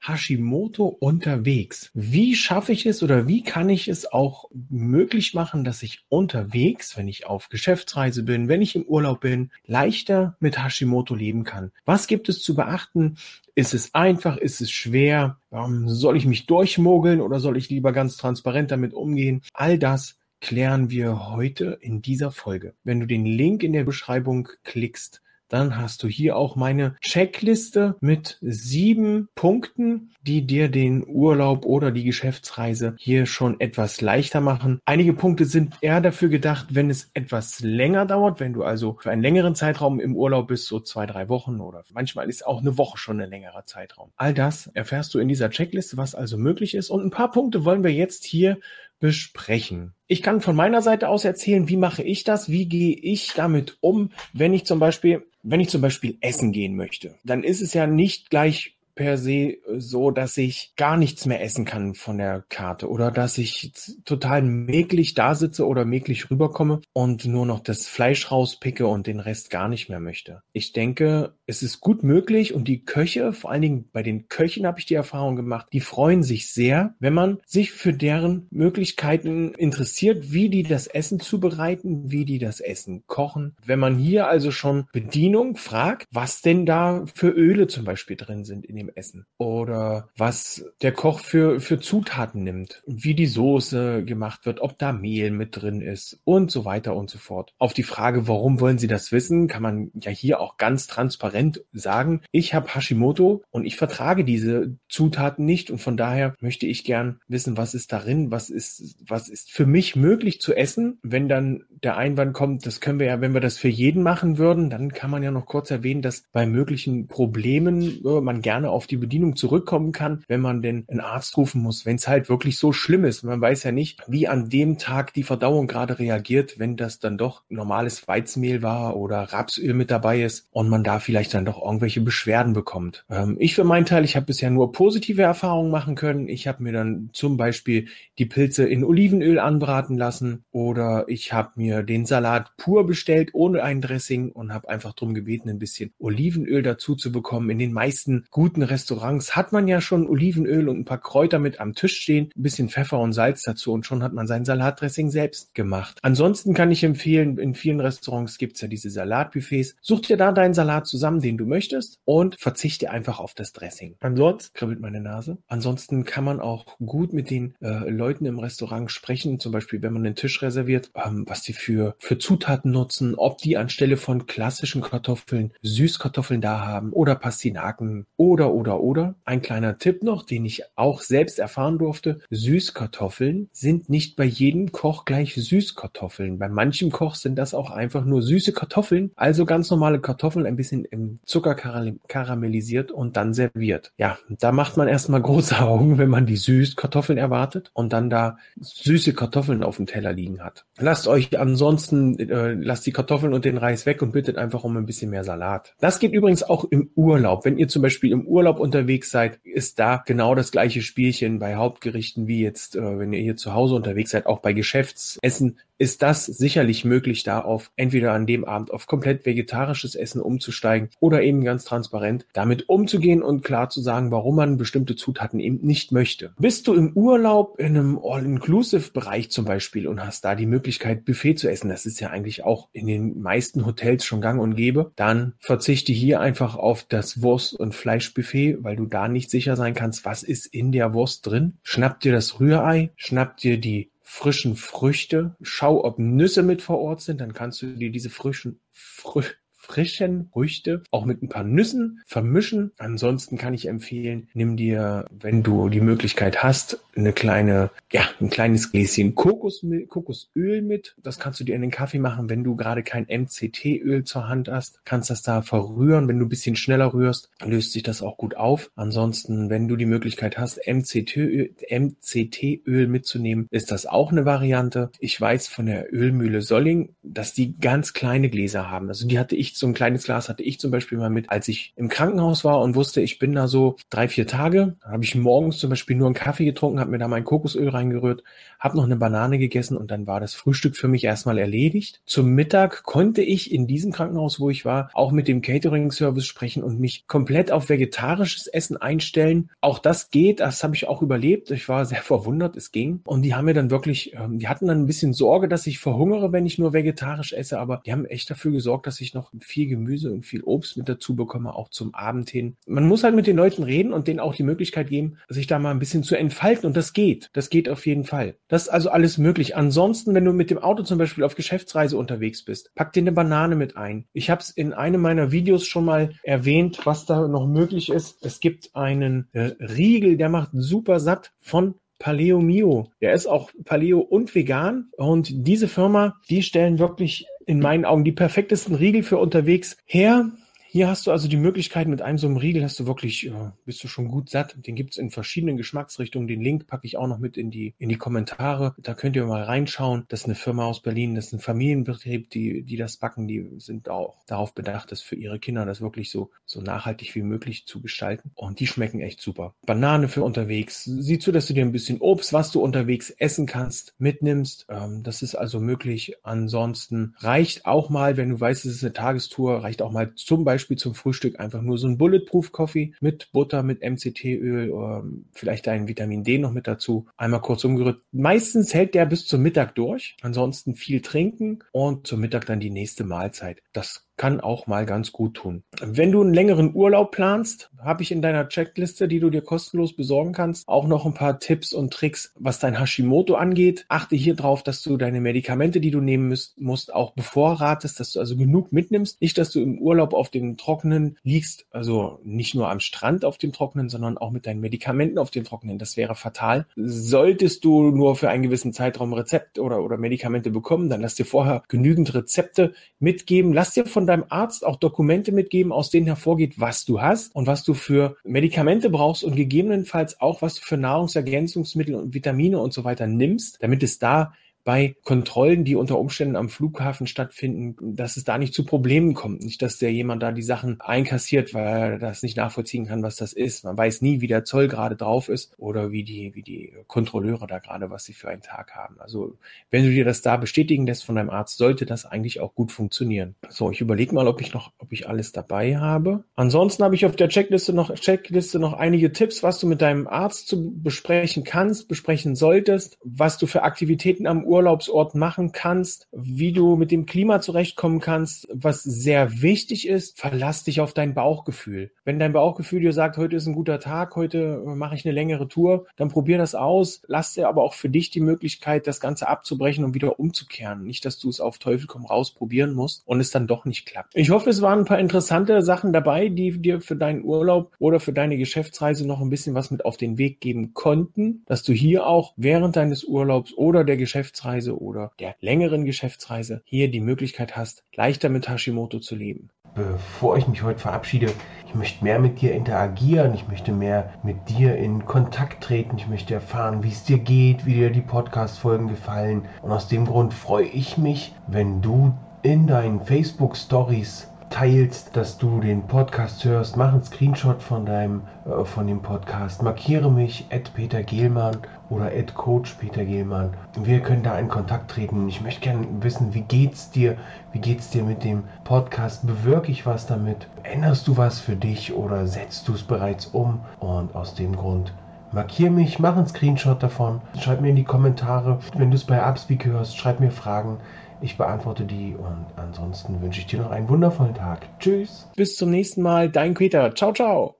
Hashimoto unterwegs. Wie schaffe ich es oder wie kann ich es auch möglich machen, dass ich unterwegs, wenn ich auf Geschäftsreise bin, wenn ich im Urlaub bin, leichter mit Hashimoto leben kann? Was gibt es zu beachten? Ist es einfach? Ist es schwer? Ähm, soll ich mich durchmogeln oder soll ich lieber ganz transparent damit umgehen? All das klären wir heute in dieser Folge. Wenn du den Link in der Beschreibung klickst, dann hast du hier auch meine Checkliste mit sieben Punkten, die dir den Urlaub oder die Geschäftsreise hier schon etwas leichter machen. Einige Punkte sind eher dafür gedacht, wenn es etwas länger dauert, wenn du also für einen längeren Zeitraum im Urlaub bist, so zwei, drei Wochen oder manchmal ist auch eine Woche schon ein längerer Zeitraum. All das erfährst du in dieser Checkliste, was also möglich ist. Und ein paar Punkte wollen wir jetzt hier besprechen. Ich kann von meiner Seite aus erzählen, wie mache ich das, wie gehe ich damit um, wenn ich zum Beispiel, wenn ich zum Beispiel essen gehen möchte. Dann ist es ja nicht gleich per se so, dass ich gar nichts mehr essen kann von der Karte oder dass ich total mäglich da sitze oder mäglich rüberkomme und nur noch das Fleisch rauspicke und den Rest gar nicht mehr möchte. Ich denke, es ist gut möglich und die Köche, vor allen Dingen bei den Köchen habe ich die Erfahrung gemacht, die freuen sich sehr, wenn man sich für deren Möglichkeiten interessiert, wie die das Essen zubereiten, wie die das Essen kochen. Wenn man hier also schon Bedienung fragt, was denn da für Öle zum Beispiel drin sind in dem dem Essen. Oder was der Koch für, für Zutaten nimmt, wie die Soße gemacht wird, ob da Mehl mit drin ist und so weiter und so fort. Auf die Frage, warum wollen Sie das wissen, kann man ja hier auch ganz transparent sagen, ich habe Hashimoto und ich vertrage diese Zutaten nicht und von daher möchte ich gern wissen, was ist darin, was ist, was ist für mich möglich zu essen. Wenn dann der Einwand kommt, das können wir ja, wenn wir das für jeden machen würden, dann kann man ja noch kurz erwähnen, dass bei möglichen Problemen äh, man gerne auf die Bedienung zurückkommen kann, wenn man denn einen Arzt rufen muss, wenn es halt wirklich so schlimm ist. Man weiß ja nicht, wie an dem Tag die Verdauung gerade reagiert, wenn das dann doch normales Weizenmehl war oder Rapsöl mit dabei ist und man da vielleicht dann doch irgendwelche Beschwerden bekommt. Ähm, ich für meinen Teil, ich habe bisher nur positive Erfahrungen machen können. Ich habe mir dann zum Beispiel die Pilze in Olivenöl anbraten lassen oder ich habe mir den Salat pur bestellt ohne ein Dressing und habe einfach darum gebeten, ein bisschen Olivenöl dazu zu bekommen. In den meisten guten Restaurants hat man ja schon Olivenöl und ein paar Kräuter mit am Tisch stehen, ein bisschen Pfeffer und Salz dazu und schon hat man sein Salatdressing selbst gemacht. Ansonsten kann ich empfehlen, in vielen Restaurants gibt's ja diese Salatbuffets. Such dir da deinen Salat zusammen, den du möchtest und verzichte einfach auf das Dressing. Ansonsten kribbelt meine Nase. Ansonsten kann man auch gut mit den äh, Leuten im Restaurant sprechen, zum Beispiel wenn man den Tisch reserviert, ähm, was sie für, für Zutaten nutzen, ob die anstelle von klassischen Kartoffeln Süßkartoffeln da haben oder Pastinaken oder oder oder. Ein kleiner Tipp noch, den ich auch selbst erfahren durfte. Süßkartoffeln sind nicht bei jedem Koch gleich Süßkartoffeln. Bei manchem Koch sind das auch einfach nur süße Kartoffeln, also ganz normale Kartoffeln, ein bisschen im Zucker karamellisiert und dann serviert. Ja, da macht man erstmal große Augen, wenn man die Süßkartoffeln erwartet und dann da süße Kartoffeln auf dem Teller liegen hat. Lasst euch ansonsten, äh, lasst die Kartoffeln und den Reis weg und bittet einfach um ein bisschen mehr Salat. Das geht übrigens auch im Urlaub. Wenn ihr zum Beispiel im Urlaub Urlaub unterwegs seid, ist da genau das gleiche Spielchen bei Hauptgerichten wie jetzt, äh, wenn ihr hier zu Hause unterwegs seid, auch bei Geschäftsessen ist das sicherlich möglich, da auf entweder an dem Abend auf komplett vegetarisches Essen umzusteigen oder eben ganz transparent damit umzugehen und klar zu sagen, warum man bestimmte Zutaten eben nicht möchte. Bist du im Urlaub in einem All-Inclusive-Bereich zum Beispiel und hast da die Möglichkeit, Buffet zu essen, das ist ja eigentlich auch in den meisten Hotels schon gang und gäbe, dann verzichte hier einfach auf das Wurst- und Fleischbuffet, weil du da nicht sicher sein kannst, was ist in der Wurst drin. Schnapp dir das Rührei, schnapp dir die frischen Früchte. Schau, ob Nüsse mit vor Ort sind, dann kannst du dir diese frischen Frü frischen Früchte auch mit ein paar Nüssen vermischen. Ansonsten kann ich empfehlen, nimm dir, wenn du die Möglichkeit hast, eine kleine, ja, ein kleines Gläschen Kokosmil Kokosöl mit. Das kannst du dir in den Kaffee machen, wenn du gerade kein MCT-Öl zur Hand hast. Kannst das da verrühren. Wenn du ein bisschen schneller rührst, löst sich das auch gut auf. Ansonsten, wenn du die Möglichkeit hast, MCT-Öl MCT mitzunehmen, ist das auch eine Variante. Ich weiß von der Ölmühle Solling, dass die ganz kleine Gläser haben. Also die hatte ich, so ein kleines Glas hatte ich zum Beispiel mal mit, als ich im Krankenhaus war und wusste, ich bin da so drei, vier Tage. Habe ich morgens zum Beispiel nur einen Kaffee getrunken, habe mir da mein Kokosöl reingerührt, habe noch eine Banane gegessen und dann war das Frühstück für mich erstmal erledigt. Zum Mittag konnte ich in diesem Krankenhaus, wo ich war, auch mit dem Catering-Service sprechen und mich komplett auf vegetarisches Essen einstellen. Auch das geht, das habe ich auch überlebt. Ich war sehr verwundert, es ging. Und die haben mir dann wirklich, ähm, die hatten dann ein bisschen Sorge, dass ich verhungere, wenn ich nur vegetarisch esse, aber die haben echt dafür gesorgt, dass ich noch viel Gemüse und viel Obst mit dazu bekomme, auch zum Abend hin. Man muss halt mit den Leuten reden und denen auch die Möglichkeit geben, sich da mal ein bisschen zu entfalten und das geht. Das geht auf jeden Fall. Das ist also alles möglich. Ansonsten, wenn du mit dem Auto zum Beispiel auf Geschäftsreise unterwegs bist, pack dir eine Banane mit ein. Ich habe es in einem meiner Videos schon mal erwähnt, was da noch möglich ist. Es gibt einen äh, Riegel, der macht super satt von Paleo Mio. Der ist auch Paleo und vegan. Und diese Firma, die stellen wirklich in meinen Augen die perfektesten Riegel für unterwegs her. Hier hast du also die Möglichkeit, mit einem so einem Riegel hast du wirklich, bist du schon gut satt. Den gibt's in verschiedenen Geschmacksrichtungen. Den Link packe ich auch noch mit in die, in die Kommentare. Da könnt ihr mal reinschauen. Das ist eine Firma aus Berlin, das ist ein Familienbetrieb, die, die das backen. Die sind auch darauf bedacht, das für ihre Kinder das wirklich so, so nachhaltig wie möglich zu gestalten. Und die schmecken echt super. Banane für unterwegs. Sieh zu, dass du dir ein bisschen Obst, was du unterwegs essen kannst, mitnimmst. Ähm, das ist also möglich. Ansonsten reicht auch mal, wenn du weißt, es ist eine Tagestour, reicht auch mal zum Beispiel Beispiel zum Frühstück einfach nur so ein Bulletproof Coffee mit Butter, mit MCT-Öl, oder vielleicht ein Vitamin D noch mit dazu. Einmal kurz umgerührt. Meistens hält der bis zum Mittag durch. Ansonsten viel trinken und zum Mittag dann die nächste Mahlzeit. Das kann auch mal ganz gut tun. Wenn du einen längeren Urlaub planst, habe ich in deiner Checkliste, die du dir kostenlos besorgen kannst, auch noch ein paar Tipps und Tricks, was dein Hashimoto angeht. Achte hier drauf, dass du deine Medikamente, die du nehmen müsst, musst, auch bevorratest, dass du also genug mitnimmst. Nicht, dass du im Urlaub auf dem Trockenen liegst, also nicht nur am Strand auf dem Trockenen, sondern auch mit deinen Medikamenten auf dem Trockenen. Das wäre fatal. Solltest du nur für einen gewissen Zeitraum Rezept oder, oder Medikamente bekommen, dann lass dir vorher genügend Rezepte mitgeben. Lass dir von deinem Arzt auch Dokumente mitgeben, aus denen hervorgeht, was du hast und was du für Medikamente brauchst und gegebenenfalls auch, was du für Nahrungsergänzungsmittel und Vitamine und so weiter nimmst, damit es da bei Kontrollen, die unter Umständen am Flughafen stattfinden, dass es da nicht zu Problemen kommt. Nicht, dass der jemand da die Sachen einkassiert, weil er das nicht nachvollziehen kann, was das ist. Man weiß nie, wie der Zoll gerade drauf ist oder wie die, wie die Kontrolleure da gerade, was sie für einen Tag haben. Also, wenn du dir das da bestätigen lässt von deinem Arzt, sollte das eigentlich auch gut funktionieren. So, ich überlege mal, ob ich noch, ob ich alles dabei habe. Ansonsten habe ich auf der Checkliste noch, Checkliste noch einige Tipps, was du mit deinem Arzt zu besprechen kannst, besprechen solltest, was du für Aktivitäten am Urlaub Urlaubsort machen kannst, wie du mit dem Klima zurechtkommen kannst. Was sehr wichtig ist, verlass dich auf dein Bauchgefühl. Wenn dein Bauchgefühl dir sagt, heute ist ein guter Tag, heute mache ich eine längere Tour, dann probier das aus. Lass dir aber auch für dich die Möglichkeit, das Ganze abzubrechen und wieder umzukehren. Nicht, dass du es auf Teufel komm raus probieren musst und es dann doch nicht klappt. Ich hoffe, es waren ein paar interessante Sachen dabei, die dir für deinen Urlaub oder für deine Geschäftsreise noch ein bisschen was mit auf den Weg geben konnten, dass du hier auch während deines Urlaubs oder der Geschäftsreise Geschäftsreise oder der längeren Geschäftsreise hier die Möglichkeit hast, leichter mit Hashimoto zu leben. Bevor ich mich heute verabschiede, ich möchte mehr mit dir interagieren, ich möchte mehr mit dir in Kontakt treten, ich möchte erfahren, wie es dir geht, wie dir die Podcast-Folgen gefallen. Und aus dem Grund freue ich mich, wenn du in deinen Facebook-Stories teilst, dass du den Podcast hörst. Mach einen Screenshot von deinem äh, von dem Podcast. Markiere mich at Peter Gehlmann oder at Coach Peter Gehlmann. Wir können da in Kontakt treten. Ich möchte gerne wissen, wie geht's dir? Wie geht's dir mit dem Podcast? Bewirke ich was damit? Änderst du was für dich oder setzt du es bereits um? Und aus dem Grund markiere mich, mach einen Screenshot davon, schreib mir in die Kommentare, wenn du es bei Upspeak hörst, schreib mir Fragen. Ich beantworte die und ansonsten wünsche ich dir noch einen wundervollen Tag. Tschüss. Bis zum nächsten Mal. Dein Peter. Ciao, ciao.